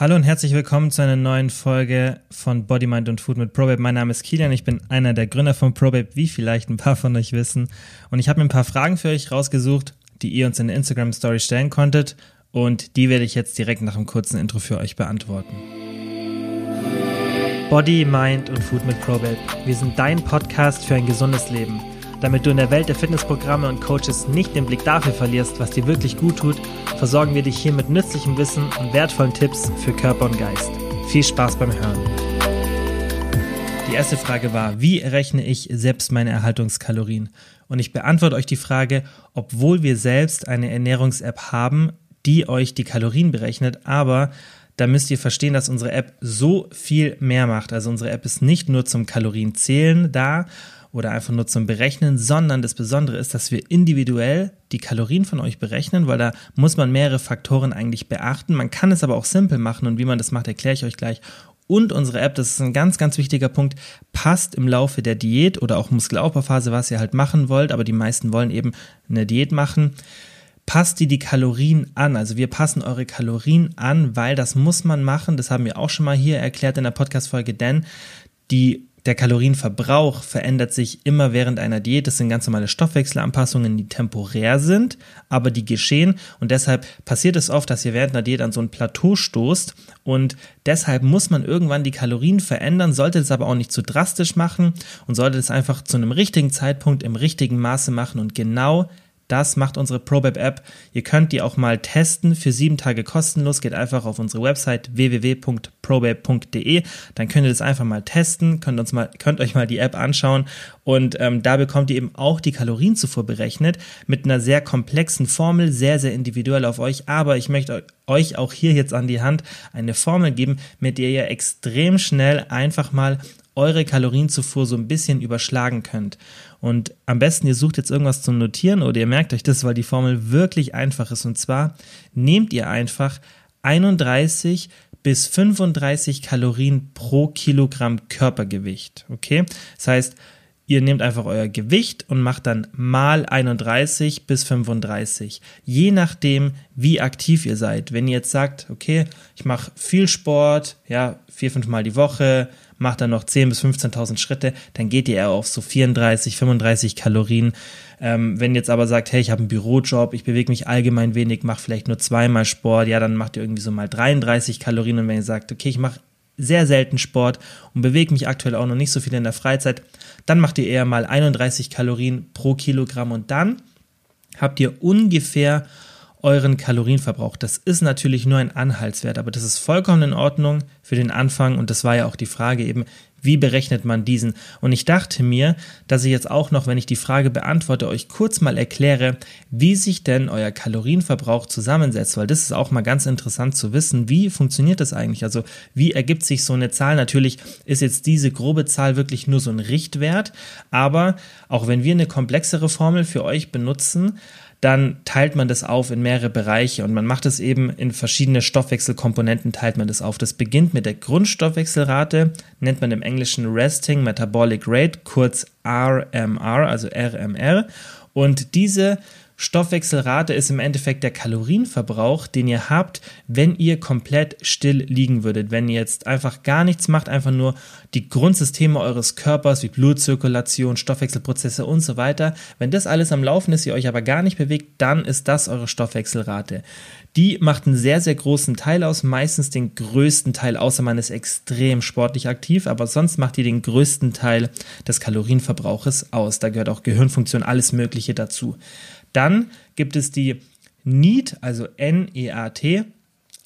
Hallo und herzlich willkommen zu einer neuen Folge von Body, Mind und Food mit ProBabe. Mein Name ist Kilian, ich bin einer der Gründer von ProBabe, wie vielleicht ein paar von euch wissen. Und ich habe mir ein paar Fragen für euch rausgesucht, die ihr uns in der Instagram Story stellen konntet. Und die werde ich jetzt direkt nach einem kurzen Intro für euch beantworten. Body, Mind und Food mit ProBabe. Wir sind dein Podcast für ein gesundes Leben. Damit du in der Welt der Fitnessprogramme und Coaches nicht den Blick dafür verlierst, was dir wirklich gut tut, versorgen wir dich hier mit nützlichem Wissen und wertvollen Tipps für Körper und Geist. Viel Spaß beim Hören. Die erste Frage war, wie errechne ich selbst meine Erhaltungskalorien? Und ich beantworte euch die Frage, obwohl wir selbst eine Ernährungs-App haben, die euch die Kalorien berechnet, aber da müsst ihr verstehen, dass unsere App so viel mehr macht. Also unsere App ist nicht nur zum Kalorienzählen da oder einfach nur zum Berechnen, sondern das Besondere ist, dass wir individuell die Kalorien von euch berechnen, weil da muss man mehrere Faktoren eigentlich beachten. Man kann es aber auch simpel machen und wie man das macht, erkläre ich euch gleich. Und unsere App, das ist ein ganz, ganz wichtiger Punkt, passt im Laufe der Diät oder auch Muskelaufbauphase, was ihr halt machen wollt, aber die meisten wollen eben eine Diät machen passt die die Kalorien an. Also wir passen eure Kalorien an, weil das muss man machen. Das haben wir auch schon mal hier erklärt in der Podcast-Folge, denn die der Kalorienverbrauch verändert sich immer während einer Diät. Das sind ganz normale Stoffwechselanpassungen, die temporär sind, aber die geschehen. Und deshalb passiert es oft, dass ihr während einer Diät an so ein Plateau stoßt. Und deshalb muss man irgendwann die Kalorien verändern, sollte es aber auch nicht zu drastisch machen und sollte es einfach zu einem richtigen Zeitpunkt im richtigen Maße machen. Und genau das macht unsere ProBab App. Ihr könnt die auch mal testen für sieben Tage kostenlos. Geht einfach auf unsere Website www.probab.de. Dann könnt ihr das einfach mal testen, könnt, uns mal, könnt euch mal die App anschauen und ähm, da bekommt ihr eben auch die Kalorienzufuhr berechnet mit einer sehr komplexen Formel, sehr, sehr individuell auf euch. Aber ich möchte euch auch hier jetzt an die Hand eine Formel geben, mit der ihr extrem schnell einfach mal eure Kalorienzufuhr so ein bisschen überschlagen könnt. Und am besten, ihr sucht jetzt irgendwas zum Notieren oder ihr merkt euch das, weil die Formel wirklich einfach ist. Und zwar nehmt ihr einfach 31 bis 35 Kalorien pro Kilogramm Körpergewicht. Okay? Das heißt, ihr nehmt einfach euer Gewicht und macht dann mal 31 bis 35. Je nachdem, wie aktiv ihr seid. Wenn ihr jetzt sagt, okay, ich mache viel Sport, ja, vier, fünf Mal die Woche, macht dann noch 10.000 bis 15.000 Schritte, dann geht ihr eher auf so 34, 35 Kalorien. Ähm, wenn ihr jetzt aber sagt, hey, ich habe einen Bürojob, ich bewege mich allgemein wenig, mache vielleicht nur zweimal Sport, ja, dann macht ihr irgendwie so mal 33 Kalorien. Und wenn ihr sagt, okay, ich mache sehr selten Sport und bewege mich aktuell auch noch nicht so viel in der Freizeit, dann macht ihr eher mal 31 Kalorien pro Kilogramm und dann habt ihr ungefähr euren Kalorienverbrauch. Das ist natürlich nur ein Anhaltswert, aber das ist vollkommen in Ordnung für den Anfang und das war ja auch die Frage eben, wie berechnet man diesen? Und ich dachte mir, dass ich jetzt auch noch, wenn ich die Frage beantworte, euch kurz mal erkläre, wie sich denn euer Kalorienverbrauch zusammensetzt, weil das ist auch mal ganz interessant zu wissen, wie funktioniert das eigentlich? Also wie ergibt sich so eine Zahl? Natürlich ist jetzt diese grobe Zahl wirklich nur so ein Richtwert, aber auch wenn wir eine komplexere Formel für euch benutzen, dann teilt man das auf in mehrere Bereiche und man macht es eben in verschiedene Stoffwechselkomponenten, teilt man das auf. Das beginnt mit der Grundstoffwechselrate, nennt man im Englischen Resting Metabolic Rate, kurz RMR, also RMR. Und diese Stoffwechselrate ist im Endeffekt der Kalorienverbrauch, den ihr habt, wenn ihr komplett still liegen würdet. Wenn ihr jetzt einfach gar nichts macht, einfach nur die Grundsysteme eures Körpers wie Blutzirkulation, Stoffwechselprozesse und so weiter. Wenn das alles am Laufen ist, ihr euch aber gar nicht bewegt, dann ist das eure Stoffwechselrate. Die macht einen sehr, sehr großen Teil aus, meistens den größten Teil, außer man ist extrem sportlich aktiv, aber sonst macht die den größten Teil des Kalorienverbrauches aus. Da gehört auch Gehirnfunktion, alles Mögliche dazu. Dann gibt es die NEAT, also N-E-A-T,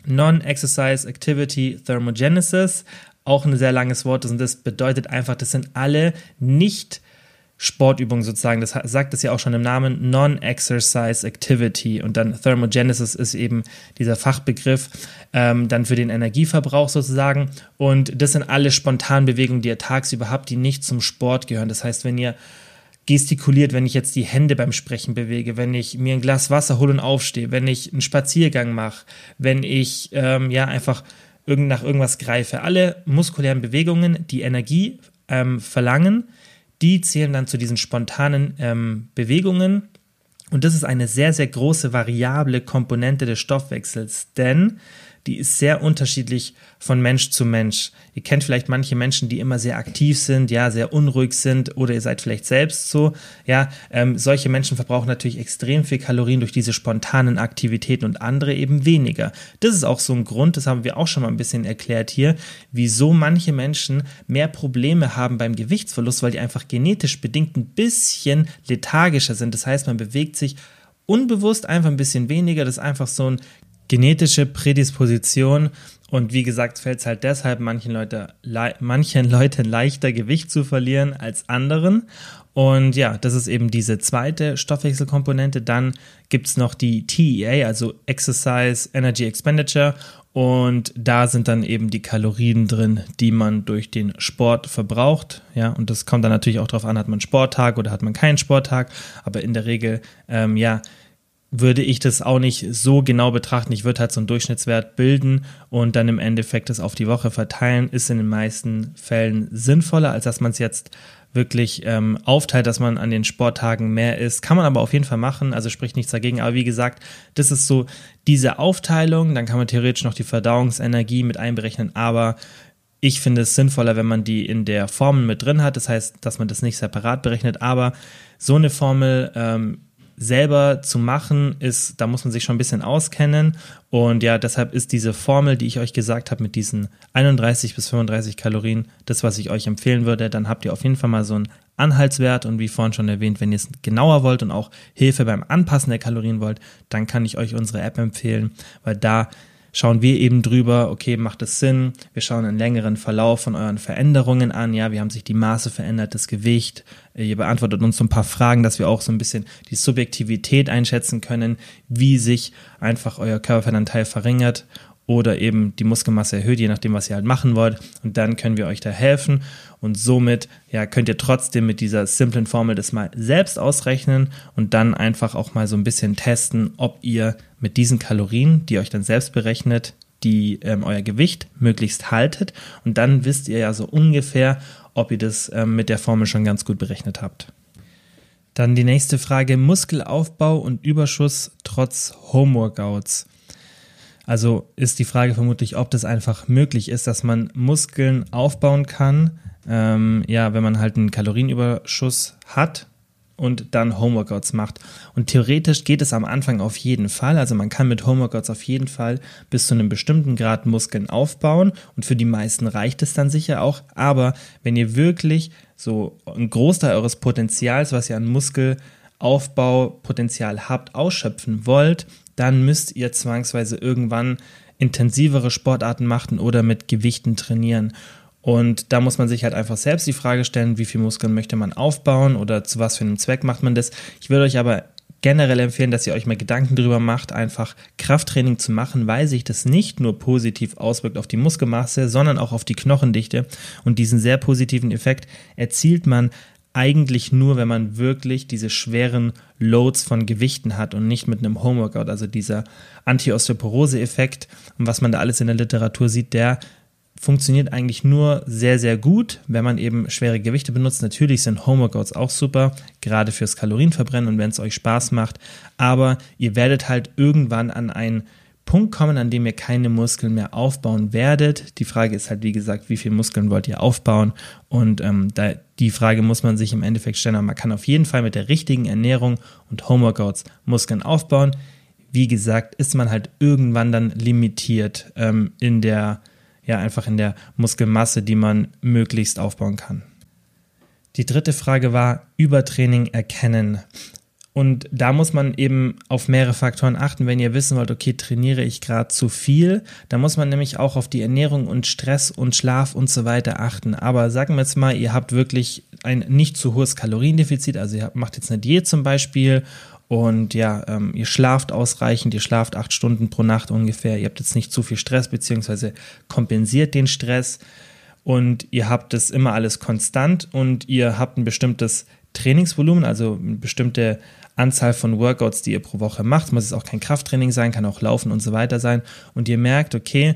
Non-Exercise Activity Thermogenesis, auch ein sehr langes Wort und das bedeutet einfach, das sind alle nicht Sportübungen sozusagen. Das sagt es ja auch schon im Namen Non-Exercise Activity. Und dann Thermogenesis ist eben dieser Fachbegriff ähm, dann für den Energieverbrauch sozusagen. Und das sind alle Spontanbewegungen, die ihr tagsüber habt, die nicht zum Sport gehören. Das heißt, wenn ihr gestikuliert, wenn ich jetzt die Hände beim Sprechen bewege, wenn ich mir ein Glas Wasser hole und aufstehe, wenn ich einen Spaziergang mache, wenn ich ähm, ja einfach irgend nach irgendwas greife. Alle muskulären Bewegungen, die Energie ähm, verlangen, die zählen dann zu diesen spontanen ähm, Bewegungen. Und das ist eine sehr, sehr große variable Komponente des Stoffwechsels, denn die ist sehr unterschiedlich von Mensch zu Mensch. Ihr kennt vielleicht manche Menschen, die immer sehr aktiv sind, ja, sehr unruhig sind oder ihr seid vielleicht selbst so. Ja, ähm, solche Menschen verbrauchen natürlich extrem viel Kalorien durch diese spontanen Aktivitäten und andere eben weniger. Das ist auch so ein Grund, das haben wir auch schon mal ein bisschen erklärt hier, wieso manche Menschen mehr Probleme haben beim Gewichtsverlust, weil die einfach genetisch bedingt ein bisschen lethargischer sind. Das heißt, man bewegt sich unbewusst einfach ein bisschen weniger. Das ist einfach so eine genetische Prädisposition. Und wie gesagt, fällt es halt deshalb manchen, Leute, manchen Leuten leichter, Gewicht zu verlieren als anderen. Und ja, das ist eben diese zweite Stoffwechselkomponente. Dann gibt es noch die TEA, also Exercise Energy Expenditure. Und da sind dann eben die Kalorien drin, die man durch den Sport verbraucht. Ja, und das kommt dann natürlich auch darauf an, hat man einen Sporttag oder hat man keinen Sporttag. Aber in der Regel, ähm, ja, würde ich das auch nicht so genau betrachten. Ich würde halt so einen Durchschnittswert bilden und dann im Endeffekt das auf die Woche verteilen. Ist in den meisten Fällen sinnvoller, als dass man es jetzt wirklich ähm, aufteilt, dass man an den Sporttagen mehr isst. Kann man aber auf jeden Fall machen, also spricht nichts dagegen. Aber wie gesagt, das ist so diese Aufteilung. Dann kann man theoretisch noch die Verdauungsenergie mit einberechnen, aber ich finde es sinnvoller, wenn man die in der Formel mit drin hat. Das heißt, dass man das nicht separat berechnet, aber so eine Formel ähm, selber zu machen, ist, da muss man sich schon ein bisschen auskennen. Und ja, deshalb ist diese Formel, die ich euch gesagt habe, mit diesen 31 bis 35 Kalorien, das, was ich euch empfehlen würde. Dann habt ihr auf jeden Fall mal so einen Anhaltswert. Und wie vorhin schon erwähnt, wenn ihr es genauer wollt und auch Hilfe beim Anpassen der Kalorien wollt, dann kann ich euch unsere App empfehlen, weil da schauen wir eben drüber, okay, macht es Sinn? Wir schauen einen längeren Verlauf von euren Veränderungen an. Ja, wie haben sich die Maße verändert, das Gewicht? Ihr beantwortet uns so ein paar Fragen, dass wir auch so ein bisschen die Subjektivität einschätzen können, wie sich einfach euer Körperfettanteil verringert oder eben die Muskelmasse erhöht, je nachdem, was ihr halt machen wollt. Und dann können wir euch da helfen. Und somit ja, könnt ihr trotzdem mit dieser simplen Formel das mal selbst ausrechnen und dann einfach auch mal so ein bisschen testen, ob ihr mit diesen Kalorien, die euch dann selbst berechnet, die ähm, euer Gewicht möglichst haltet. Und dann wisst ihr ja so ungefähr, ob ihr das ähm, mit der Formel schon ganz gut berechnet habt. Dann die nächste Frage: Muskelaufbau und Überschuss trotz Homeworkouts. Also ist die Frage vermutlich, ob das einfach möglich ist, dass man Muskeln aufbauen kann, ähm, ja, wenn man halt einen Kalorienüberschuss hat und dann Homeworkouts macht. Und theoretisch geht es am Anfang auf jeden Fall. Also man kann mit Homeworkouts auf jeden Fall bis zu einem bestimmten Grad Muskeln aufbauen und für die meisten reicht es dann sicher auch. Aber wenn ihr wirklich so einen Großteil eures Potenzials, was ihr an Muskelaufbaupotenzial habt, ausschöpfen wollt, dann müsst ihr zwangsweise irgendwann intensivere Sportarten machen oder mit Gewichten trainieren. Und da muss man sich halt einfach selbst die Frage stellen, wie viel Muskeln möchte man aufbauen oder zu was für einem Zweck macht man das. Ich würde euch aber generell empfehlen, dass ihr euch mal Gedanken darüber macht, einfach Krafttraining zu machen, weil sich das nicht nur positiv auswirkt auf die Muskelmasse, sondern auch auf die Knochendichte. Und diesen sehr positiven Effekt erzielt man eigentlich nur, wenn man wirklich diese schweren Loads von Gewichten hat und nicht mit einem Homeworkout. Also dieser Anti-Osteoporose-Effekt und was man da alles in der Literatur sieht, der funktioniert eigentlich nur sehr, sehr gut, wenn man eben schwere Gewichte benutzt. Natürlich sind Homeworkouts auch super, gerade fürs Kalorienverbrennen und wenn es euch Spaß macht. Aber ihr werdet halt irgendwann an einen Punkt kommen, an dem ihr keine Muskeln mehr aufbauen werdet. Die Frage ist halt, wie gesagt, wie viele Muskeln wollt ihr aufbauen? Und ähm, da, die Frage muss man sich im Endeffekt stellen. Aber man kann auf jeden Fall mit der richtigen Ernährung und Homeworkouts Muskeln aufbauen. Wie gesagt, ist man halt irgendwann dann limitiert ähm, in der, ja, einfach in der Muskelmasse, die man möglichst aufbauen kann. Die dritte Frage war Übertraining erkennen. Und da muss man eben auf mehrere Faktoren achten, wenn ihr wissen wollt, okay, trainiere ich gerade zu viel, da muss man nämlich auch auf die Ernährung und Stress und Schlaf und so weiter achten. Aber sagen wir jetzt mal, ihr habt wirklich ein nicht zu hohes Kaloriendefizit, also ihr macht jetzt eine Diät zum Beispiel und ja, ähm, ihr schlaft ausreichend, ihr schlaft acht Stunden pro Nacht ungefähr, ihr habt jetzt nicht zu viel Stress, beziehungsweise kompensiert den Stress und ihr habt das immer alles konstant und ihr habt ein bestimmtes Trainingsvolumen, also eine bestimmte Anzahl von Workouts, die ihr pro Woche macht. Muss es auch kein Krafttraining sein, kann auch Laufen und so weiter sein. Und ihr merkt, okay,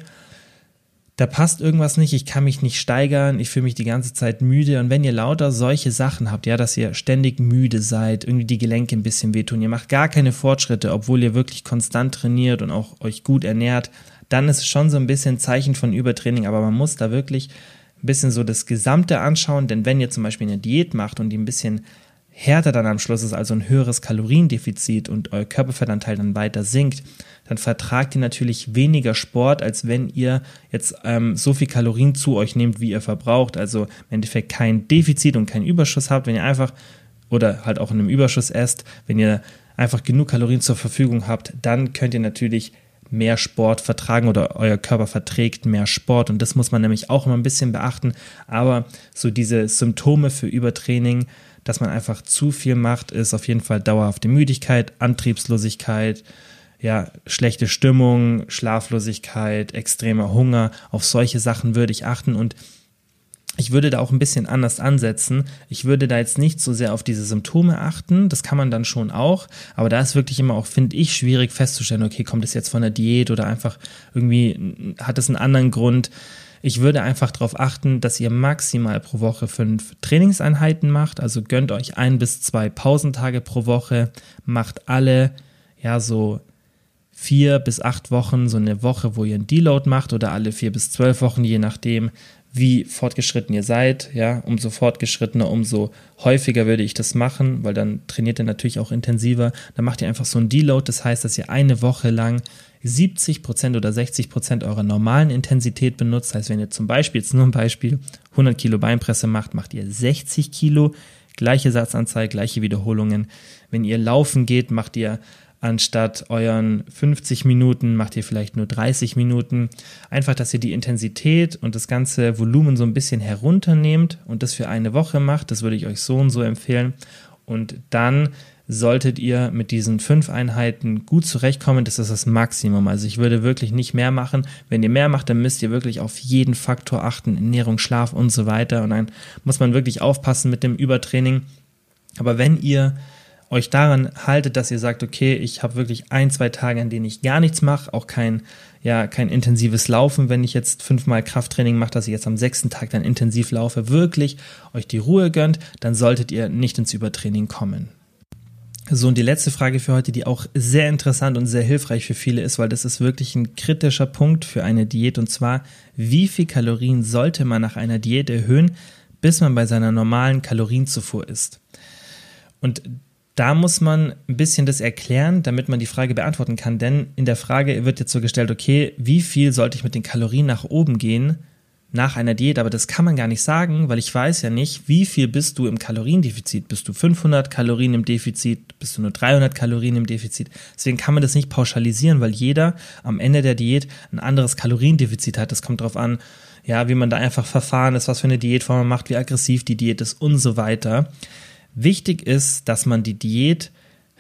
da passt irgendwas nicht, ich kann mich nicht steigern, ich fühle mich die ganze Zeit müde. Und wenn ihr lauter solche Sachen habt, ja, dass ihr ständig müde seid, irgendwie die Gelenke ein bisschen wehtun, ihr macht gar keine Fortschritte, obwohl ihr wirklich konstant trainiert und auch euch gut ernährt, dann ist es schon so ein bisschen Zeichen von Übertraining, aber man muss da wirklich ein bisschen so das Gesamte anschauen, denn wenn ihr zum Beispiel eine Diät macht und die ein bisschen härter dann am Schluss ist, also ein höheres Kaloriendefizit und euer Körperfettanteil dann weiter sinkt, dann vertragt ihr natürlich weniger Sport, als wenn ihr jetzt ähm, so viel Kalorien zu euch nehmt, wie ihr verbraucht. Also im Endeffekt kein Defizit und kein Überschuss habt, wenn ihr einfach oder halt auch in einem Überschuss esst, wenn ihr einfach genug Kalorien zur Verfügung habt, dann könnt ihr natürlich mehr Sport vertragen oder euer Körper verträgt mehr Sport und das muss man nämlich auch immer ein bisschen beachten. Aber so diese Symptome für Übertraining, dass man einfach zu viel macht, ist auf jeden Fall dauerhafte Müdigkeit, Antriebslosigkeit, ja, schlechte Stimmung, Schlaflosigkeit, extremer Hunger. Auf solche Sachen würde ich achten und ich würde da auch ein bisschen anders ansetzen. Ich würde da jetzt nicht so sehr auf diese Symptome achten. Das kann man dann schon auch. Aber da ist wirklich immer auch, finde ich, schwierig festzustellen, okay, kommt es jetzt von der Diät oder einfach irgendwie hat es einen anderen Grund. Ich würde einfach darauf achten, dass ihr maximal pro Woche fünf Trainingseinheiten macht. Also gönnt euch ein bis zwei Pausentage pro Woche, macht alle, ja, so vier bis acht Wochen so eine Woche, wo ihr einen Deload macht oder alle vier bis zwölf Wochen, je nachdem, wie fortgeschritten ihr seid. Ja, umso fortgeschrittener, umso häufiger würde ich das machen, weil dann trainiert ihr natürlich auch intensiver. Dann macht ihr einfach so einen Deload, das heißt, dass ihr eine Woche lang 70 Prozent oder 60 Prozent eurer normalen Intensität benutzt. Das heißt, wenn ihr zum Beispiel, jetzt nur ein Beispiel, 100 Kilo Beinpresse macht, macht ihr 60 Kilo, gleiche Satzanzahl, gleiche Wiederholungen. Wenn ihr laufen geht, macht ihr anstatt euren 50 Minuten macht ihr vielleicht nur 30 Minuten. Einfach, dass ihr die Intensität und das ganze Volumen so ein bisschen herunternehmt und das für eine Woche macht. Das würde ich euch so und so empfehlen. Und dann solltet ihr mit diesen fünf Einheiten gut zurechtkommen. Das ist das Maximum. Also ich würde wirklich nicht mehr machen. Wenn ihr mehr macht, dann müsst ihr wirklich auf jeden Faktor achten. Ernährung, Schlaf und so weiter. Und dann muss man wirklich aufpassen mit dem Übertraining. Aber wenn ihr euch daran haltet, dass ihr sagt, okay, ich habe wirklich ein, zwei Tage, an denen ich gar nichts mache, auch kein, ja, kein intensives Laufen, wenn ich jetzt fünfmal Krafttraining mache, dass ich jetzt am sechsten Tag dann intensiv laufe, wirklich euch die Ruhe gönnt, dann solltet ihr nicht ins Übertraining kommen. So, und die letzte Frage für heute, die auch sehr interessant und sehr hilfreich für viele ist, weil das ist wirklich ein kritischer Punkt für eine Diät, und zwar, wie viel Kalorien sollte man nach einer Diät erhöhen, bis man bei seiner normalen Kalorienzufuhr ist? Und da muss man ein bisschen das erklären, damit man die Frage beantworten kann. Denn in der Frage wird jetzt so gestellt, okay, wie viel sollte ich mit den Kalorien nach oben gehen nach einer Diät? Aber das kann man gar nicht sagen, weil ich weiß ja nicht, wie viel bist du im Kaloriendefizit? Bist du 500 Kalorien im Defizit? Bist du nur 300 Kalorien im Defizit? Deswegen kann man das nicht pauschalisieren, weil jeder am Ende der Diät ein anderes Kaloriendefizit hat. Das kommt darauf an, ja, wie man da einfach verfahren ist, was für eine Diätform man macht, wie aggressiv die Diät ist und so weiter. Wichtig ist, dass man die Diät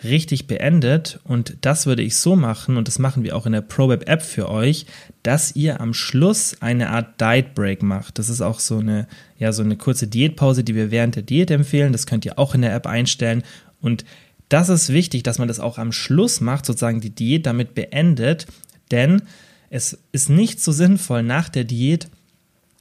richtig beendet und das würde ich so machen und das machen wir auch in der ProWeb App für euch, dass ihr am Schluss eine Art Diet Break macht. Das ist auch so eine ja so eine kurze Diätpause, die wir während der Diät empfehlen. Das könnt ihr auch in der App einstellen und das ist wichtig, dass man das auch am Schluss macht, sozusagen die Diät damit beendet, denn es ist nicht so sinnvoll nach der Diät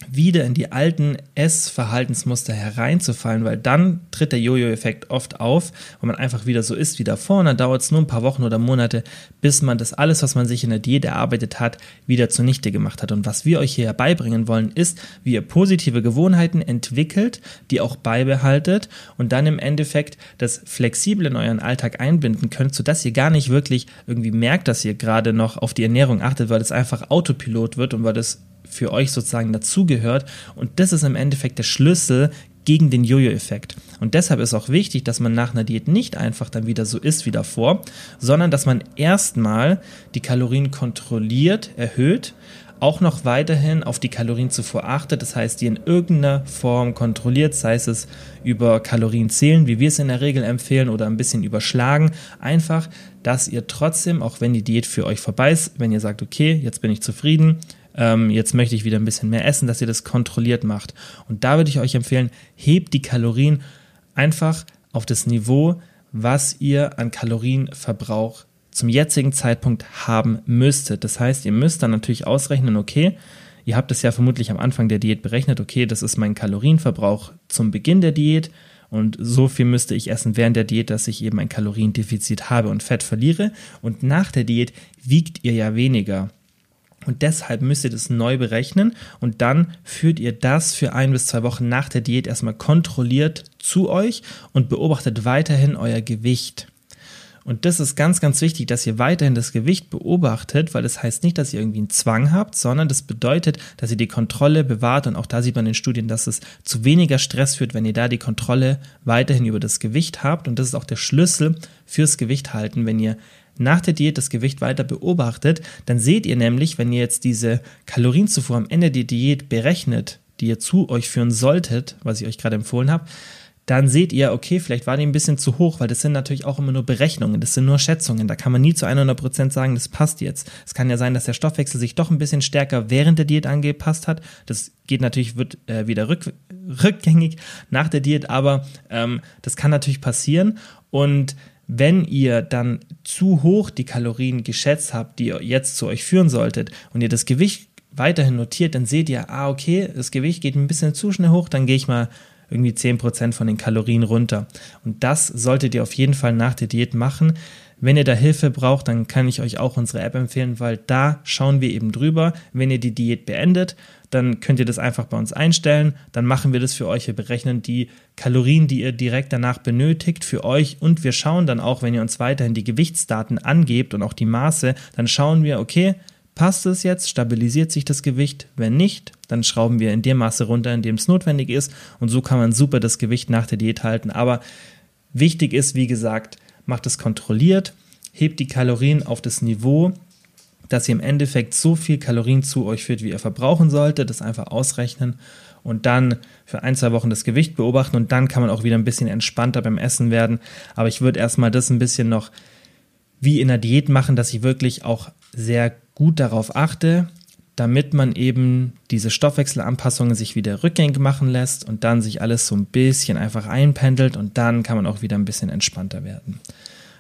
wieder in die alten Essverhaltensmuster hereinzufallen, weil dann tritt der Jojo-Effekt oft auf, wo man einfach wieder so ist wie davor und dann dauert es nur ein paar Wochen oder Monate, bis man das alles, was man sich in der Diät erarbeitet hat, wieder zunichte gemacht hat. Und was wir euch hier beibringen wollen, ist, wie ihr positive Gewohnheiten entwickelt, die auch beibehaltet und dann im Endeffekt das flexibel in euren Alltag einbinden könnt, sodass ihr gar nicht wirklich irgendwie merkt, dass ihr gerade noch auf die Ernährung achtet, weil es einfach Autopilot wird und weil das für euch sozusagen dazugehört. Und das ist im Endeffekt der Schlüssel gegen den Jojo-Effekt. Und deshalb ist auch wichtig, dass man nach einer Diät nicht einfach dann wieder so ist wie davor, sondern dass man erstmal die Kalorien kontrolliert, erhöht, auch noch weiterhin auf die Kalorienzufuhr achtet, das heißt, die in irgendeiner Form kontrolliert, sei es über Kalorienzählen, wie wir es in der Regel empfehlen, oder ein bisschen überschlagen, einfach, dass ihr trotzdem, auch wenn die Diät für euch vorbei ist, wenn ihr sagt, okay, jetzt bin ich zufrieden, ähm, jetzt möchte ich wieder ein bisschen mehr essen, dass ihr das kontrolliert macht. Und da würde ich euch empfehlen, hebt die Kalorien einfach auf das Niveau, was ihr an Kalorienverbrauch zum jetzigen Zeitpunkt haben müsstet. Das heißt, ihr müsst dann natürlich ausrechnen, okay, ihr habt es ja vermutlich am Anfang der Diät berechnet, okay, das ist mein Kalorienverbrauch zum Beginn der Diät und so viel müsste ich essen während der Diät, dass ich eben ein Kaloriendefizit habe und Fett verliere. Und nach der Diät wiegt ihr ja weniger. Und deshalb müsst ihr das neu berechnen und dann führt ihr das für ein bis zwei Wochen nach der Diät erstmal kontrolliert zu euch und beobachtet weiterhin euer Gewicht. Und das ist ganz, ganz wichtig, dass ihr weiterhin das Gewicht beobachtet, weil das heißt nicht, dass ihr irgendwie einen Zwang habt, sondern das bedeutet, dass ihr die Kontrolle bewahrt. Und auch da sieht man in Studien, dass es zu weniger Stress führt, wenn ihr da die Kontrolle weiterhin über das Gewicht habt. Und das ist auch der Schlüssel fürs Gewicht halten. Wenn ihr nach der Diät das Gewicht weiter beobachtet, dann seht ihr nämlich, wenn ihr jetzt diese Kalorienzufuhr am Ende der Diät berechnet, die ihr zu euch führen solltet, was ich euch gerade empfohlen habe, dann seht ihr, okay, vielleicht war die ein bisschen zu hoch, weil das sind natürlich auch immer nur Berechnungen, das sind nur Schätzungen. Da kann man nie zu 100 Prozent sagen, das passt jetzt. Es kann ja sein, dass der Stoffwechsel sich doch ein bisschen stärker während der Diät angepasst hat. Das geht natürlich, wird äh, wieder rück, rückgängig nach der Diät, aber ähm, das kann natürlich passieren. Und wenn ihr dann zu hoch die Kalorien geschätzt habt, die ihr jetzt zu euch führen solltet und ihr das Gewicht weiterhin notiert, dann seht ihr, ah, okay, das Gewicht geht ein bisschen zu schnell hoch, dann gehe ich mal irgendwie 10% von den Kalorien runter. Und das solltet ihr auf jeden Fall nach der Diät machen. Wenn ihr da Hilfe braucht, dann kann ich euch auch unsere App empfehlen, weil da schauen wir eben drüber. Wenn ihr die Diät beendet, dann könnt ihr das einfach bei uns einstellen. Dann machen wir das für euch. Wir berechnen die Kalorien, die ihr direkt danach benötigt für euch. Und wir schauen dann auch, wenn ihr uns weiterhin die Gewichtsdaten angebt und auch die Maße, dann schauen wir, okay, Passt es jetzt? Stabilisiert sich das Gewicht? Wenn nicht, dann schrauben wir in dem Maße runter, in dem es notwendig ist. Und so kann man super das Gewicht nach der Diät halten. Aber wichtig ist, wie gesagt, macht es kontrolliert, hebt die Kalorien auf das Niveau, dass ihr im Endeffekt so viel Kalorien zu euch führt, wie ihr verbrauchen solltet. Das einfach ausrechnen und dann für ein, zwei Wochen das Gewicht beobachten und dann kann man auch wieder ein bisschen entspannter beim Essen werden. Aber ich würde erstmal das ein bisschen noch wie in der Diät machen, dass ich wirklich auch sehr gut darauf achte, damit man eben diese Stoffwechselanpassungen sich wieder rückgängig machen lässt und dann sich alles so ein bisschen einfach einpendelt und dann kann man auch wieder ein bisschen entspannter werden.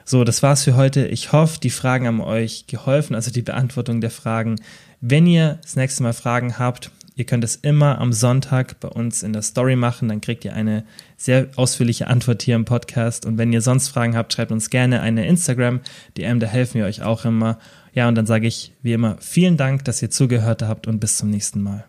So, das war's für heute. Ich hoffe, die Fragen haben euch geholfen, also die Beantwortung der Fragen. Wenn ihr das nächste Mal Fragen habt, Ihr könnt es immer am Sonntag bei uns in der Story machen, dann kriegt ihr eine sehr ausführliche Antwort hier im Podcast. Und wenn ihr sonst Fragen habt, schreibt uns gerne eine Instagram-DM, da helfen wir euch auch immer. Ja, und dann sage ich wie immer vielen Dank, dass ihr zugehört habt und bis zum nächsten Mal.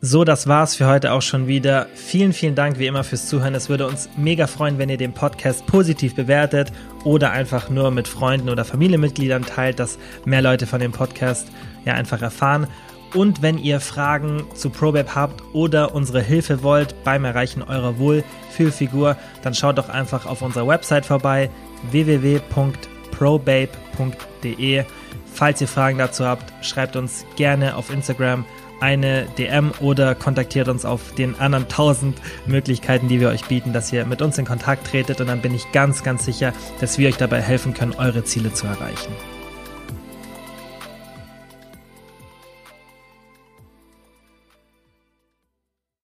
So, das war's für heute auch schon wieder. Vielen, vielen Dank wie immer fürs Zuhören. Es würde uns mega freuen, wenn ihr den Podcast positiv bewertet oder einfach nur mit Freunden oder Familienmitgliedern teilt, dass mehr Leute von dem Podcast ja einfach erfahren. Und wenn ihr Fragen zu ProBabe habt oder unsere Hilfe wollt beim Erreichen eurer Wohlfühlfigur, dann schaut doch einfach auf unserer Website vorbei www.probabe.de. Falls ihr Fragen dazu habt, schreibt uns gerne auf Instagram eine DM oder kontaktiert uns auf den anderen tausend Möglichkeiten, die wir euch bieten, dass ihr mit uns in Kontakt tretet und dann bin ich ganz, ganz sicher, dass wir euch dabei helfen können, eure Ziele zu erreichen.